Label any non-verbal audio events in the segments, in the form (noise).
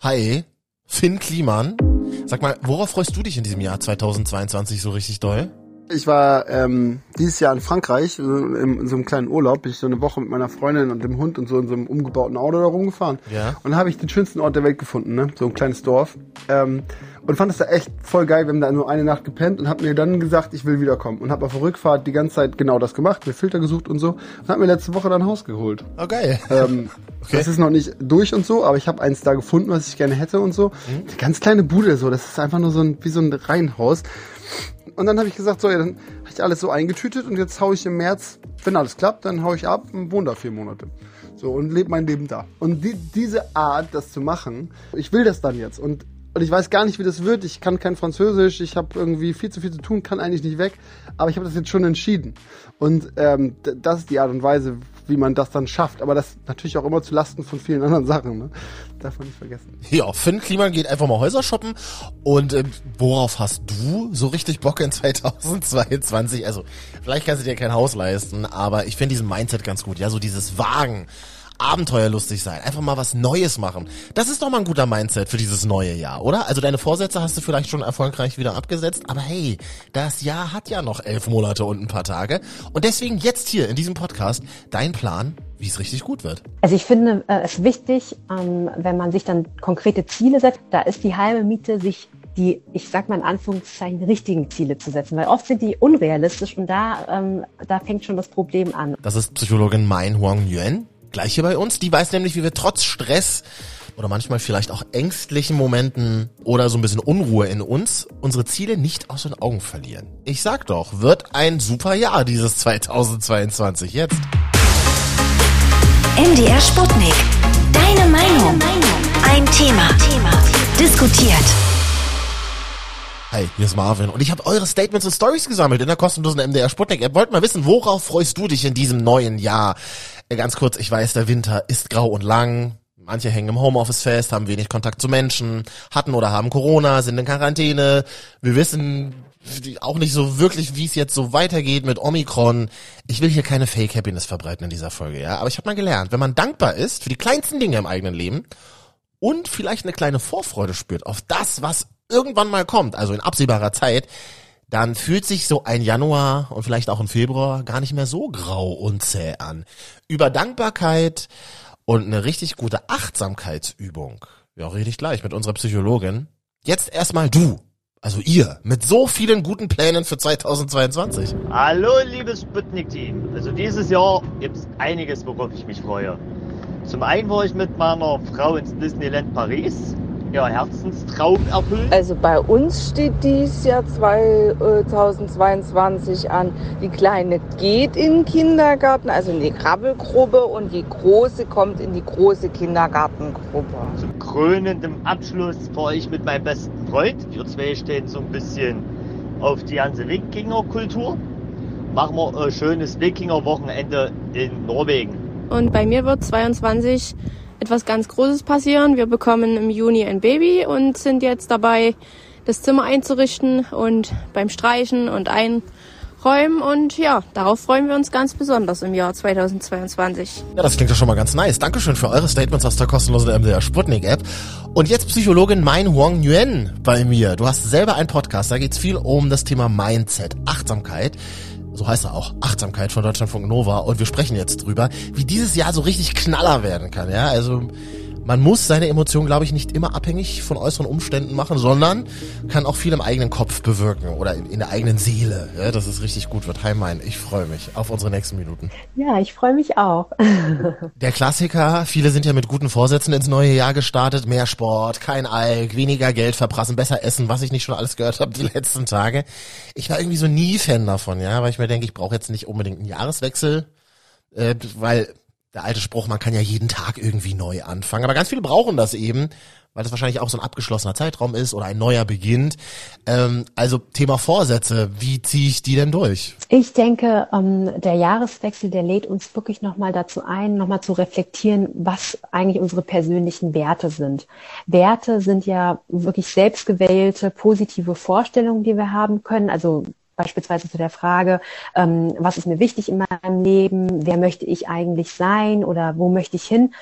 Hi, Finn Kliman. Sag mal, worauf freust du dich in diesem Jahr 2022 so richtig doll? Ich war ähm, dieses Jahr in Frankreich, in, so einem kleinen Urlaub. Bin ich so eine Woche mit meiner Freundin und dem Hund und so in so einem umgebauten Auto da rumgefahren. Ja. Und da habe ich den schönsten Ort der Welt gefunden, ne? So ein kleines Dorf. Ähm, und fand es da echt voll geil. Wir haben da nur eine Nacht gepennt und hab mir dann gesagt, ich will wiederkommen. Und hab auf der Rückfahrt die ganze Zeit genau das gemacht, mir Filter gesucht und so. Und hab mir letzte Woche dann ein Haus geholt. Oh, geil. Ähm, (laughs) Okay. Das ist noch nicht durch und so, aber ich habe eins da gefunden, was ich gerne hätte und so. Eine ganz kleine Bude, so. Das ist einfach nur so ein, wie so ein Reihenhaus. Und dann habe ich gesagt, so, ja, dann habe ich alles so eingetütet und jetzt hau ich im März, wenn alles klappt, dann hau ich ab und wohne da vier Monate. So, und lebe mein Leben da. Und die, diese Art, das zu machen, ich will das dann jetzt. Und, und ich weiß gar nicht, wie das wird. Ich kann kein Französisch, ich habe irgendwie viel zu viel zu tun, kann eigentlich nicht weg. Aber ich habe das jetzt schon entschieden. Und ähm, das ist die Art und Weise, wie man das dann schafft. Aber das natürlich auch immer zu Lasten von vielen anderen Sachen. Ne? Darf man nicht vergessen. Ja, Finn Kliman geht einfach mal Häuser shoppen. Und ähm, worauf hast du so richtig Bock in (laughs) 2022? Also, vielleicht kannst du dir kein Haus leisten, aber ich finde diesen Mindset ganz gut. Ja, so dieses Wagen. Abenteuerlustig sein, einfach mal was Neues machen. Das ist doch mal ein guter Mindset für dieses neue Jahr, oder? Also deine Vorsätze hast du vielleicht schon erfolgreich wieder abgesetzt, aber hey, das Jahr hat ja noch elf Monate und ein paar Tage. Und deswegen jetzt hier in diesem Podcast dein Plan, wie es richtig gut wird. Also ich finde äh, es wichtig, ähm, wenn man sich dann konkrete Ziele setzt, da ist die halbe Miete, sich die, ich sag mal in Anführungszeichen, richtigen Ziele zu setzen, weil oft sind die unrealistisch und da, ähm, da fängt schon das Problem an. Das ist Psychologin Mein Huang Yuan. Gleich hier bei uns. Die weiß nämlich, wie wir trotz Stress oder manchmal vielleicht auch ängstlichen Momenten oder so ein bisschen Unruhe in uns unsere Ziele nicht aus den Augen verlieren. Ich sag doch, wird ein super Jahr dieses 2022 jetzt. MDR Sputnik. Deine Meinung. Ein Thema. Diskutiert. Hi, hier ist Marvin und ich habe eure Statements und Stories gesammelt in der kostenlosen MDR Sputnik App. Wollt mal wissen, worauf freust du dich in diesem neuen Jahr? Äh, Ganz kurz, ich weiß, der Winter ist grau und lang. Manche hängen im Homeoffice fest, haben wenig Kontakt zu Menschen, hatten oder haben Corona, sind in Quarantäne. Wir wissen auch nicht so wirklich, wie es jetzt so weitergeht mit Omikron. Ich will hier keine Fake Happiness verbreiten in dieser Folge, ja. Aber ich habe mal gelernt, wenn man dankbar ist für die kleinsten Dinge im eigenen Leben und vielleicht eine kleine Vorfreude spürt auf das, was irgendwann mal kommt, also in absehbarer Zeit, dann fühlt sich so ein Januar und vielleicht auch ein Februar gar nicht mehr so grau und zäh an. Über Dankbarkeit und eine richtig gute Achtsamkeitsübung, ja, rede ich gleich mit unserer Psychologin. Jetzt erstmal du, also ihr, mit so vielen guten Plänen für 2022. Hallo, liebes Sputnik-Team. Also dieses Jahr gibt es einiges, worauf ich mich freue. Zum einen war ich mit meiner Frau ins Disneyland Paris, ihr Herzenstraum erfüllt. Also bei uns steht dies Jahr 2022 an. Die Kleine geht in den Kindergarten, also in die Krabbelgruppe und die Große kommt in die große Kindergartengruppe. Zum krönenden Abschluss fahre ich mit meinem besten Freund. Wir zwei stehen so ein bisschen auf die ganze Wikinger-Kultur. Machen wir ein schönes Wikinger-Wochenende in Norwegen. Und bei mir wird 22 etwas ganz Großes passieren. Wir bekommen im Juni ein Baby und sind jetzt dabei, das Zimmer einzurichten und beim Streichen und Einräumen. Und ja, darauf freuen wir uns ganz besonders im Jahr 2022. Ja, das klingt doch schon mal ganz nice. Dankeschön für eure Statements aus der kostenlosen MDR Sputnik App. Und jetzt Psychologin Mein Huang Nguyen bei mir. Du hast selber einen Podcast, da geht's viel um das Thema Mindset, Achtsamkeit. So heißt er auch, Achtsamkeit von Deutschlandfunk Nova. Und wir sprechen jetzt drüber, wie dieses Jahr so richtig Knaller werden kann. Ja, also man muss seine Emotionen, glaube ich, nicht immer abhängig von äußeren Umständen machen, sondern kann auch viel im eigenen Kopf bewirken oder in, der eigenen Seele. Ja, dass es richtig gut wird. Hi, mein, ich freue mich auf unsere nächsten Minuten. Ja, ich freue mich auch. (laughs) Der Klassiker, viele sind ja mit guten Vorsätzen ins neue Jahr gestartet. Mehr Sport, kein Alk, weniger Geld verprassen, besser essen, was ich nicht schon alles gehört habe die (laughs) letzten Tage. Ich war irgendwie so nie Fan davon, ja, weil ich mir denke, ich brauche jetzt nicht unbedingt einen Jahreswechsel, äh, weil der alte Spruch, man kann ja jeden Tag irgendwie neu anfangen. Aber ganz viele brauchen das eben, weil das wahrscheinlich auch so ein abgeschlossener Zeitraum ist oder ein neuer beginnt. Ähm, also Thema Vorsätze, wie ziehe ich die denn durch? Ich denke, ähm, der Jahreswechsel, der lädt uns wirklich nochmal dazu ein, nochmal zu reflektieren, was eigentlich unsere persönlichen Werte sind. Werte sind ja wirklich selbstgewählte, positive Vorstellungen, die wir haben können. Also beispielsweise zu der Frage, ähm, was ist mir wichtig in meinem Leben, wer möchte ich eigentlich sein oder wo möchte ich hin?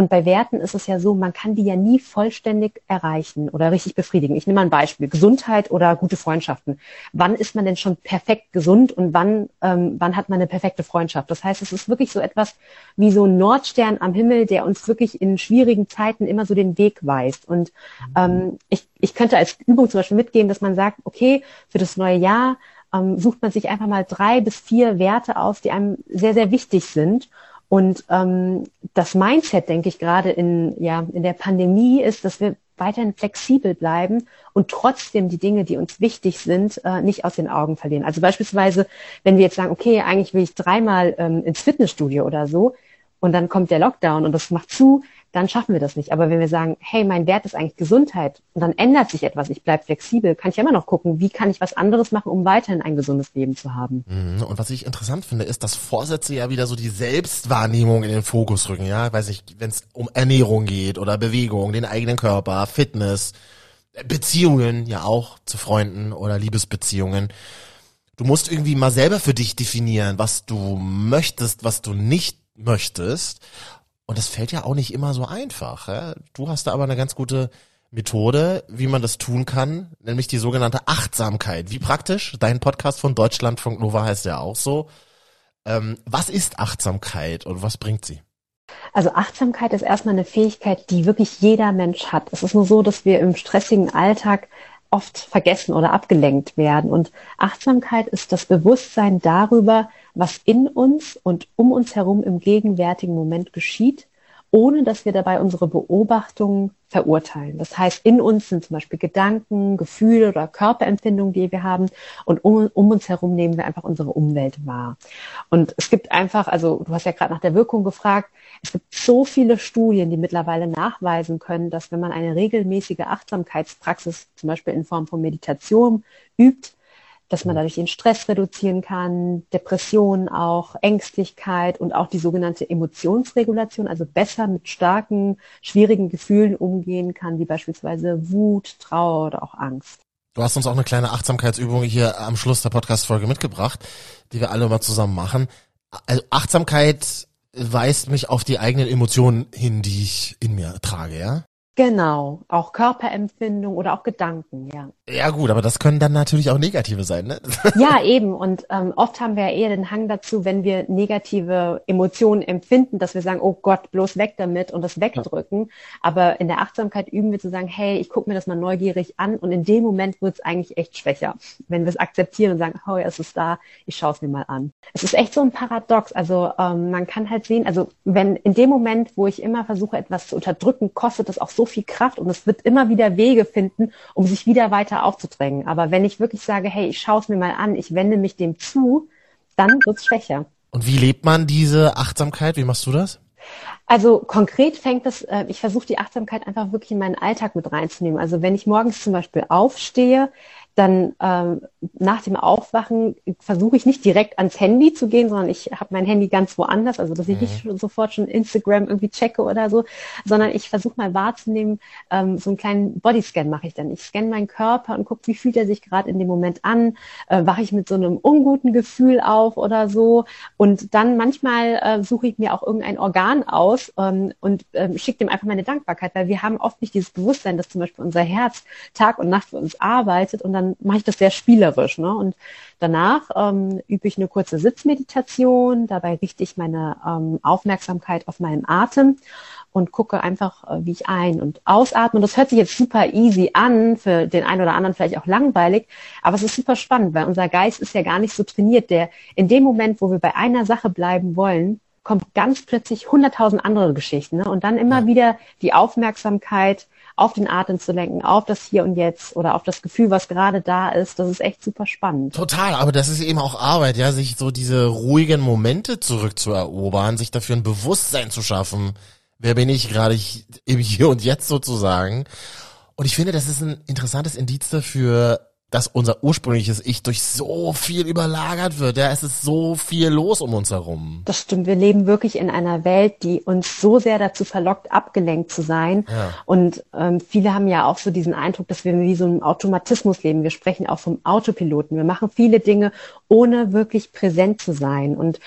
Und bei Werten ist es ja so, man kann die ja nie vollständig erreichen oder richtig befriedigen. Ich nehme mal ein Beispiel. Gesundheit oder gute Freundschaften. Wann ist man denn schon perfekt gesund und wann, ähm, wann hat man eine perfekte Freundschaft? Das heißt, es ist wirklich so etwas wie so ein Nordstern am Himmel, der uns wirklich in schwierigen Zeiten immer so den Weg weist. Und ähm, ich, ich könnte als Übung zum Beispiel mitgeben, dass man sagt, okay, für das neue Jahr ähm, sucht man sich einfach mal drei bis vier Werte aus, die einem sehr, sehr wichtig sind. Und ähm, das Mindset, denke ich, gerade in, ja, in der Pandemie ist, dass wir weiterhin flexibel bleiben und trotzdem die Dinge, die uns wichtig sind, äh, nicht aus den Augen verlieren. Also beispielsweise, wenn wir jetzt sagen, okay, eigentlich will ich dreimal ähm, ins Fitnessstudio oder so, und dann kommt der Lockdown und das macht zu, dann schaffen wir das nicht. Aber wenn wir sagen, hey, mein Wert ist eigentlich Gesundheit und dann ändert sich etwas, ich bleibe flexibel, kann ich immer noch gucken, wie kann ich was anderes machen, um weiterhin ein gesundes Leben zu haben. Mhm. Und was ich interessant finde, ist, dass Vorsätze ja wieder so die Selbstwahrnehmung in den Fokus rücken, ja, weiß ich, wenn es um Ernährung geht oder Bewegung, den eigenen Körper, Fitness, Beziehungen ja auch zu Freunden oder Liebesbeziehungen. Du musst irgendwie mal selber für dich definieren, was du möchtest, was du nicht möchtest. Und das fällt ja auch nicht immer so einfach. Ja? Du hast da aber eine ganz gute Methode, wie man das tun kann, nämlich die sogenannte Achtsamkeit. Wie praktisch? Dein Podcast von Deutschlandfunk Nova heißt ja auch so. Ähm, was ist Achtsamkeit und was bringt sie? Also Achtsamkeit ist erstmal eine Fähigkeit, die wirklich jeder Mensch hat. Es ist nur so, dass wir im stressigen Alltag oft vergessen oder abgelenkt werden. Und Achtsamkeit ist das Bewusstsein darüber, was in uns und um uns herum im gegenwärtigen Moment geschieht, ohne dass wir dabei unsere Beobachtungen verurteilen. Das heißt, in uns sind zum Beispiel Gedanken, Gefühle oder Körperempfindungen, die wir haben und um, um, uns herum nehmen wir einfach unsere Umwelt wahr. Und es gibt einfach, also du hast ja gerade nach der Wirkung gefragt, es gibt so viele Studien, die mittlerweile nachweisen können, dass wenn man eine regelmäßige Achtsamkeitspraxis, zum Beispiel in Form von Meditation, übt, dass man dadurch den Stress reduzieren kann, Depressionen auch, Ängstlichkeit und auch die sogenannte Emotionsregulation, also besser mit starken, schwierigen Gefühlen umgehen kann, wie beispielsweise Wut, Trauer oder auch Angst. Du hast uns auch eine kleine Achtsamkeitsübung hier am Schluss der Podcast-Folge mitgebracht, die wir alle mal zusammen machen. Also Achtsamkeit weist mich auf die eigenen Emotionen hin, die ich in mir trage, ja? Genau, auch Körperempfindung oder auch Gedanken, ja. Ja gut, aber das können dann natürlich auch negative sein, ne? (laughs) Ja, eben. Und ähm, oft haben wir ja eher den Hang dazu, wenn wir negative Emotionen empfinden, dass wir sagen, oh Gott, bloß weg damit und das wegdrücken. Ja. Aber in der Achtsamkeit üben wir zu sagen, hey, ich gucke mir das mal neugierig an und in dem Moment wird es eigentlich echt schwächer. Wenn wir es akzeptieren und sagen, oh, ja, es ist da, ich schaue es mir mal an. Es ist echt so ein Paradox. Also ähm, man kann halt sehen, also wenn in dem Moment, wo ich immer versuche, etwas zu unterdrücken, kostet das auch so viel Kraft und es wird immer wieder Wege finden, um sich wieder weiter aufzudrängen. Aber wenn ich wirklich sage, hey, ich schaue es mir mal an, ich wende mich dem zu, dann wird es schwächer. Und wie lebt man diese Achtsamkeit? Wie machst du das? Also konkret fängt das, äh, ich versuche die Achtsamkeit einfach wirklich in meinen Alltag mit reinzunehmen. Also wenn ich morgens zum Beispiel aufstehe, dann ähm, nach dem Aufwachen versuche ich nicht direkt ans Handy zu gehen, sondern ich habe mein Handy ganz woanders, also dass ich nicht mhm. sofort schon Instagram irgendwie checke oder so, sondern ich versuche mal wahrzunehmen, ähm, so einen kleinen Bodyscan mache ich dann. Ich scanne meinen Körper und gucke, wie fühlt er sich gerade in dem Moment an, äh, wache ich mit so einem unguten Gefühl auf oder so und dann manchmal äh, suche ich mir auch irgendein Organ aus ähm, und ähm, schicke dem einfach meine Dankbarkeit, weil wir haben oft nicht dieses Bewusstsein, dass zum Beispiel unser Herz Tag und Nacht für uns arbeitet und dann mache ich das sehr spielerisch. Ne? Und danach ähm, übe ich eine kurze Sitzmeditation. Dabei richte ich meine ähm, Aufmerksamkeit auf meinen Atem und gucke einfach, äh, wie ich ein- und ausatme. Und das hört sich jetzt super easy an, für den einen oder anderen vielleicht auch langweilig, aber es ist super spannend, weil unser Geist ist ja gar nicht so trainiert. Der in dem Moment, wo wir bei einer Sache bleiben wollen, kommt ganz plötzlich hunderttausend andere Geschichten. Ne? Und dann immer wieder die Aufmerksamkeit auf den Atem zu lenken, auf das Hier und Jetzt oder auf das Gefühl, was gerade da ist. Das ist echt super spannend. Total, aber das ist eben auch Arbeit, ja, sich so diese ruhigen Momente zurückzuerobern, sich dafür ein Bewusstsein zu schaffen. Wer bin ich gerade im Hier und Jetzt sozusagen? Und ich finde, das ist ein interessantes Indiz dafür, dass unser ursprüngliches Ich durch so viel überlagert wird. Ja, es ist so viel los um uns herum. Das stimmt. Wir leben wirklich in einer Welt, die uns so sehr dazu verlockt, abgelenkt zu sein. Ja. Und ähm, viele haben ja auch so diesen Eindruck, dass wir wie so einem Automatismus leben. Wir sprechen auch vom Autopiloten. Wir machen viele Dinge, ohne wirklich präsent zu sein. Und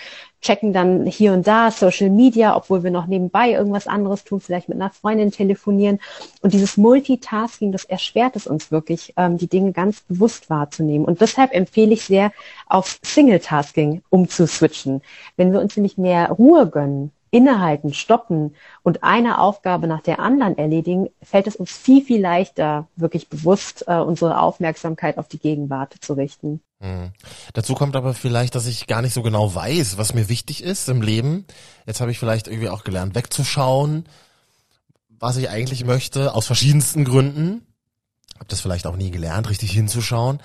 checken dann hier und da Social Media, obwohl wir noch nebenbei irgendwas anderes tun, vielleicht mit einer Freundin telefonieren. Und dieses Multitasking, das erschwert es uns wirklich, ähm, die Dinge ganz bewusst wahrzunehmen. Und deshalb empfehle ich sehr, auf Single-Tasking umzuswitchen. Wenn wir uns nämlich mehr Ruhe gönnen, innehalten, stoppen und eine Aufgabe nach der anderen erledigen, fällt es uns viel, viel leichter, wirklich bewusst äh, unsere Aufmerksamkeit auf die Gegenwart zu richten. Mhm. Dazu kommt aber vielleicht, dass ich gar nicht so genau weiß, was mir wichtig ist im Leben. Jetzt habe ich vielleicht irgendwie auch gelernt, wegzuschauen, was ich eigentlich möchte, aus verschiedensten Gründen. Habe das vielleicht auch nie gelernt, richtig hinzuschauen.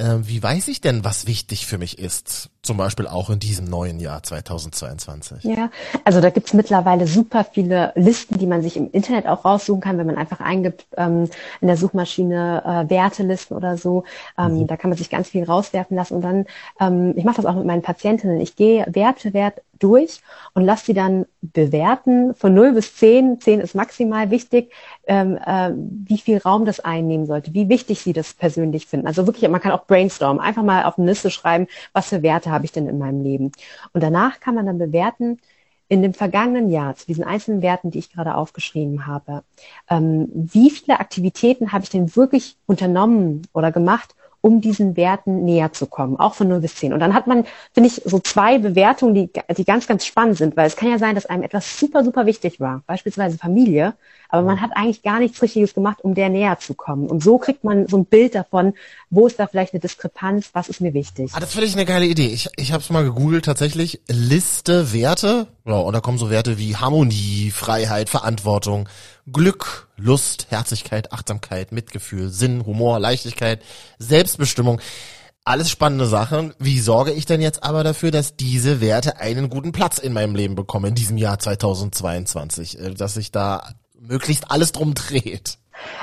Äh, wie weiß ich denn, was wichtig für mich ist? Zum Beispiel auch in diesem neuen Jahr 2022. Ja, also da gibt's mittlerweile super viele Listen, die man sich im Internet auch raussuchen kann, wenn man einfach eingibt ähm, in der Suchmaschine äh, Wertelisten oder so. Ähm, mhm. Da kann man sich ganz viel rauswerfen lassen. Und dann, ähm, ich mache das auch mit meinen Patientinnen. Ich gehe Werte, Wert durch und lasse sie dann bewerten von 0 bis 10. 10 ist maximal wichtig, ähm, äh, wie viel Raum das einnehmen sollte, wie wichtig sie das persönlich finden. Also wirklich, man kann auch brainstormen, einfach mal auf eine Liste schreiben, was für Werte habe ich denn in meinem Leben. Und danach kann man dann bewerten, in dem vergangenen Jahr zu diesen einzelnen Werten, die ich gerade aufgeschrieben habe, ähm, wie viele Aktivitäten habe ich denn wirklich unternommen oder gemacht, um diesen Werten näher zu kommen, auch von 0 bis 10. Und dann hat man, finde ich, so zwei Bewertungen, die, die ganz, ganz spannend sind, weil es kann ja sein, dass einem etwas super, super wichtig war, beispielsweise Familie, aber man hat eigentlich gar nichts Richtiges gemacht, um der näher zu kommen. Und so kriegt man so ein Bild davon, wo ist da vielleicht eine Diskrepanz, was ist mir wichtig. Ah, das finde ich eine geile Idee. Ich, ich habe es mal gegoogelt, tatsächlich Liste Werte. Ja, und da kommen so Werte wie Harmonie, Freiheit, Verantwortung, Glück, Lust, Herzlichkeit, Achtsamkeit, Mitgefühl, Sinn, Humor, Leichtigkeit, Selbstbestimmung. Alles spannende Sachen. Wie sorge ich denn jetzt aber dafür, dass diese Werte einen guten Platz in meinem Leben bekommen in diesem Jahr 2022? Äh, dass sich da möglichst alles drum dreht.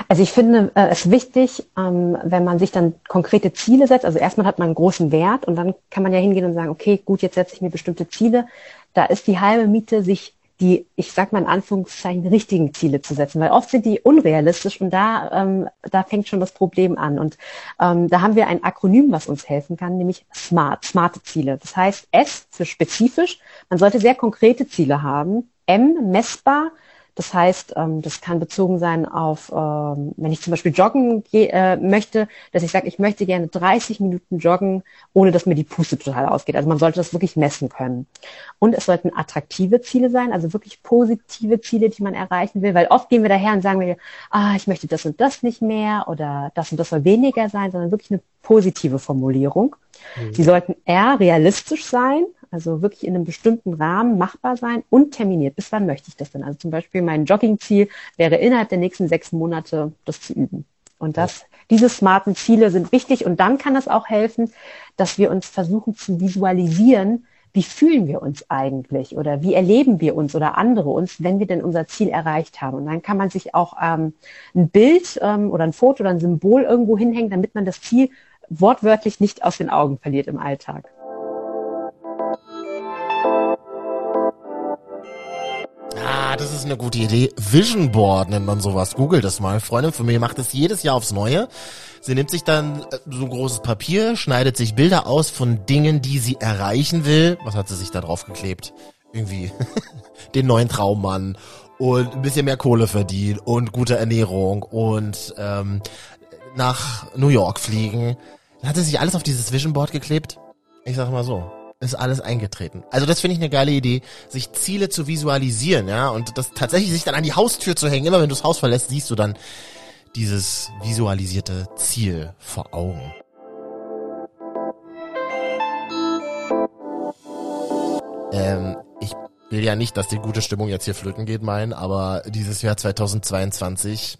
Also ich finde äh, es wichtig, ähm, wenn man sich dann konkrete Ziele setzt. Also erstmal hat man einen großen Wert und dann kann man ja hingehen und sagen, okay, gut, jetzt setze ich mir bestimmte Ziele. Da ist die halbe Miete, sich die, ich sag mal in Anführungszeichen, richtigen Ziele zu setzen, weil oft sind die unrealistisch und da, ähm, da fängt schon das Problem an. Und ähm, da haben wir ein Akronym, was uns helfen kann, nämlich SMART, smarte Ziele. Das heißt S für spezifisch. Man sollte sehr konkrete Ziele haben. M messbar, das heißt, ähm, das kann bezogen sein auf, ähm, wenn ich zum Beispiel joggen äh, möchte, dass ich sage, ich möchte gerne 30 Minuten joggen, ohne dass mir die Puste total ausgeht. Also man sollte das wirklich messen können. Und es sollten attraktive Ziele sein, also wirklich positive Ziele, die man erreichen will, weil oft gehen wir daher und sagen wir, ah, ich möchte das und das nicht mehr oder das und das soll weniger sein, sondern wirklich eine positive Formulierung. Mhm. Die sollten eher realistisch sein, also wirklich in einem bestimmten Rahmen machbar sein und terminiert. Bis wann möchte ich das denn? Also zum Beispiel mein Joggingziel wäre innerhalb der nächsten sechs Monate das zu üben. Und das, diese smarten Ziele sind wichtig. Und dann kann es auch helfen, dass wir uns versuchen zu visualisieren, wie fühlen wir uns eigentlich oder wie erleben wir uns oder andere uns, wenn wir denn unser Ziel erreicht haben. Und dann kann man sich auch ähm, ein Bild ähm, oder ein Foto oder ein Symbol irgendwo hinhängen, damit man das Ziel wortwörtlich nicht aus den Augen verliert im Alltag. Ah, das ist eine gute Idee. Vision Board nennt man sowas. Google das mal. Freundin von mir macht das jedes Jahr aufs Neue. Sie nimmt sich dann äh, so großes Papier, schneidet sich Bilder aus von Dingen, die sie erreichen will. Was hat sie sich da drauf geklebt? Irgendwie (laughs) den neuen Traummann und ein bisschen mehr Kohle verdienen und gute Ernährung und ähm, nach New York fliegen. Dann hat sie sich alles auf dieses Vision Board geklebt. Ich sag mal so ist alles eingetreten. Also das finde ich eine geile Idee, sich Ziele zu visualisieren, ja, und das tatsächlich sich dann an die Haustür zu hängen. Immer wenn du das Haus verlässt, siehst du dann dieses visualisierte Ziel vor Augen. Ähm, ich will ja nicht, dass die gute Stimmung jetzt hier flöten geht, mein, aber dieses Jahr 2022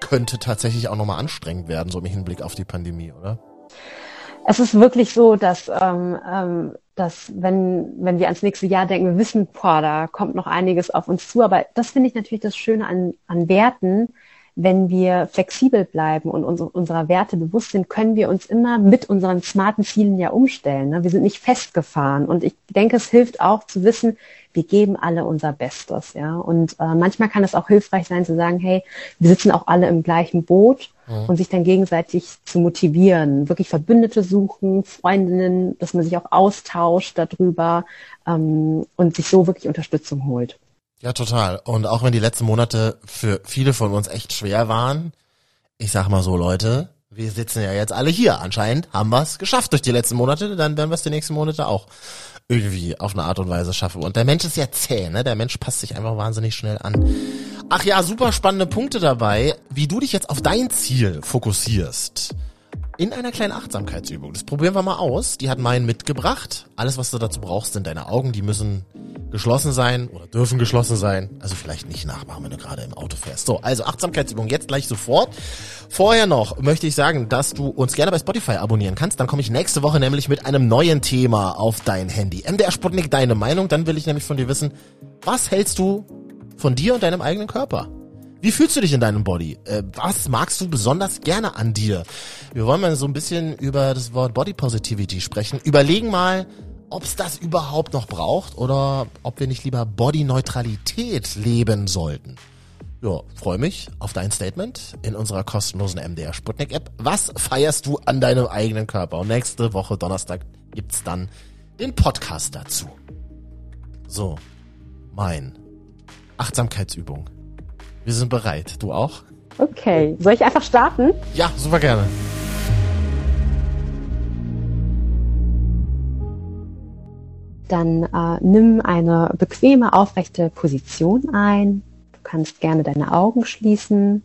könnte tatsächlich auch nochmal anstrengend werden, so im Hinblick auf die Pandemie, oder? Es ist wirklich so, dass ähm, ähm, dass wenn, wenn wir ans nächste Jahr denken, wir wissen, boah, da kommt noch einiges auf uns zu. Aber das finde ich natürlich das Schöne an, an Werten, wenn wir flexibel bleiben und uns, unserer Werte bewusst sind, können wir uns immer mit unseren smarten Zielen ja umstellen. Ne? Wir sind nicht festgefahren. Und ich denke, es hilft auch zu wissen, wir geben alle unser Bestes. Ja? Und äh, manchmal kann es auch hilfreich sein zu sagen, hey, wir sitzen auch alle im gleichen Boot mhm. und sich dann gegenseitig zu motivieren, wirklich Verbündete suchen, Freundinnen, dass man sich auch austauscht darüber ähm, und sich so wirklich Unterstützung holt. Ja, total. Und auch wenn die letzten Monate für viele von uns echt schwer waren, ich sag mal so, Leute, wir sitzen ja jetzt alle hier. Anscheinend haben wir es geschafft durch die letzten Monate, dann werden wir es die nächsten Monate auch irgendwie auf eine Art und Weise schaffen. Und der Mensch ist ja zäh, ne? Der Mensch passt sich einfach wahnsinnig schnell an. Ach ja, super spannende Punkte dabei, wie du dich jetzt auf dein Ziel fokussierst in einer kleinen Achtsamkeitsübung. Das probieren wir mal aus. Die hat meinen mitgebracht. Alles, was du dazu brauchst, sind deine Augen. Die müssen geschlossen sein oder dürfen geschlossen sein. Also vielleicht nicht nachmachen, wenn du gerade im Auto fährst. So, also Achtsamkeitsübung jetzt gleich sofort. Vorher noch möchte ich sagen, dass du uns gerne bei Spotify abonnieren kannst. Dann komme ich nächste Woche nämlich mit einem neuen Thema auf dein Handy. MDR Sputnik, deine Meinung. Dann will ich nämlich von dir wissen, was hältst du von dir und deinem eigenen Körper? Wie fühlst du dich in deinem Body? Äh, was magst du besonders gerne an dir? Wir wollen mal so ein bisschen über das Wort Body Positivity sprechen. Überlegen mal, ob es das überhaupt noch braucht oder ob wir nicht lieber Body Neutralität leben sollten. Ja, freue mich auf dein Statement in unserer kostenlosen MDR Sputnik App. Was feierst du an deinem eigenen Körper? Und nächste Woche Donnerstag gibt's dann den Podcast dazu. So, mein Achtsamkeitsübung wir sind bereit. Du auch? Okay. Soll ich einfach starten? Ja, super gerne. Dann äh, nimm eine bequeme, aufrechte Position ein. Du kannst gerne deine Augen schließen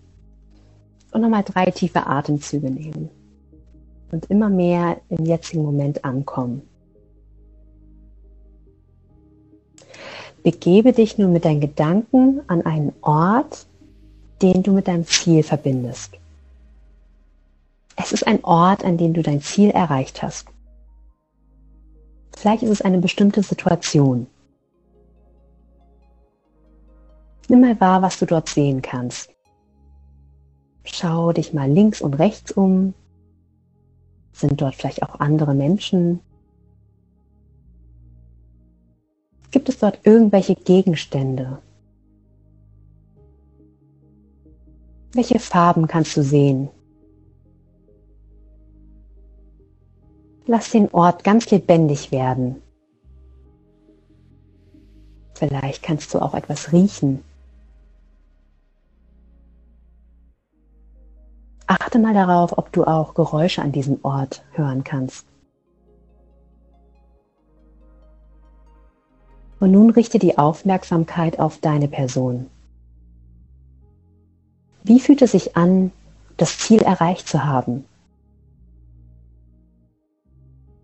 und nochmal drei tiefe Atemzüge nehmen. Und immer mehr im jetzigen Moment ankommen. Begebe dich nun mit deinen Gedanken an einen Ort, den du mit deinem Ziel verbindest. Es ist ein Ort, an dem du dein Ziel erreicht hast. Vielleicht ist es eine bestimmte Situation. Nimm mal wahr, was du dort sehen kannst. Schau dich mal links und rechts um. Sind dort vielleicht auch andere Menschen? Gibt es dort irgendwelche Gegenstände, Welche Farben kannst du sehen? Lass den Ort ganz lebendig werden. Vielleicht kannst du auch etwas riechen. Achte mal darauf, ob du auch Geräusche an diesem Ort hören kannst. Und nun richte die Aufmerksamkeit auf deine Person. Wie fühlt es sich an, das Ziel erreicht zu haben?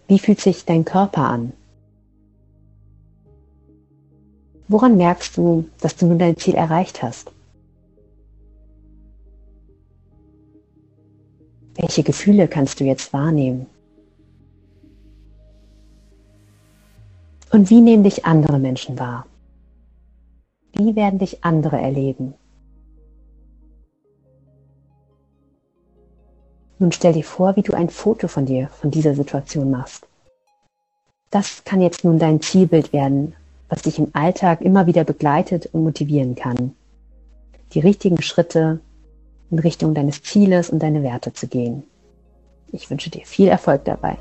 Wie fühlt sich dein Körper an? Woran merkst du, dass du nun dein Ziel erreicht hast? Welche Gefühle kannst du jetzt wahrnehmen? Und wie nehmen dich andere Menschen wahr? Wie werden dich andere erleben? Nun stell dir vor, wie du ein Foto von dir, von dieser Situation machst. Das kann jetzt nun dein Zielbild werden, was dich im Alltag immer wieder begleitet und motivieren kann. Die richtigen Schritte in Richtung deines Zieles und deine Werte zu gehen. Ich wünsche dir viel Erfolg dabei.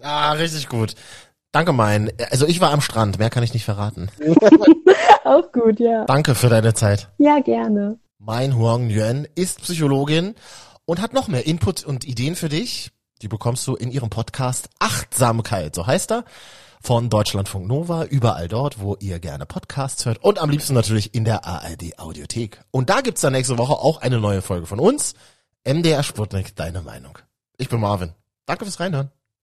Ah, richtig gut. Danke, mein. Also ich war am Strand, mehr kann ich nicht verraten. (laughs) (laughs) Auch gut, ja. Danke für deine Zeit. Ja, gerne. Mein Huang Nguyen ist Psychologin und hat noch mehr Input und Ideen für dich. Die bekommst du in ihrem Podcast Achtsamkeit, so heißt er, von Deutschlandfunk Nova, überall dort, wo ihr gerne Podcasts hört und am liebsten natürlich in der ARD Audiothek. Und da gibt's dann nächste Woche auch eine neue Folge von uns. MDR Sputnik, deine Meinung. Ich bin Marvin. Danke fürs Reinhören.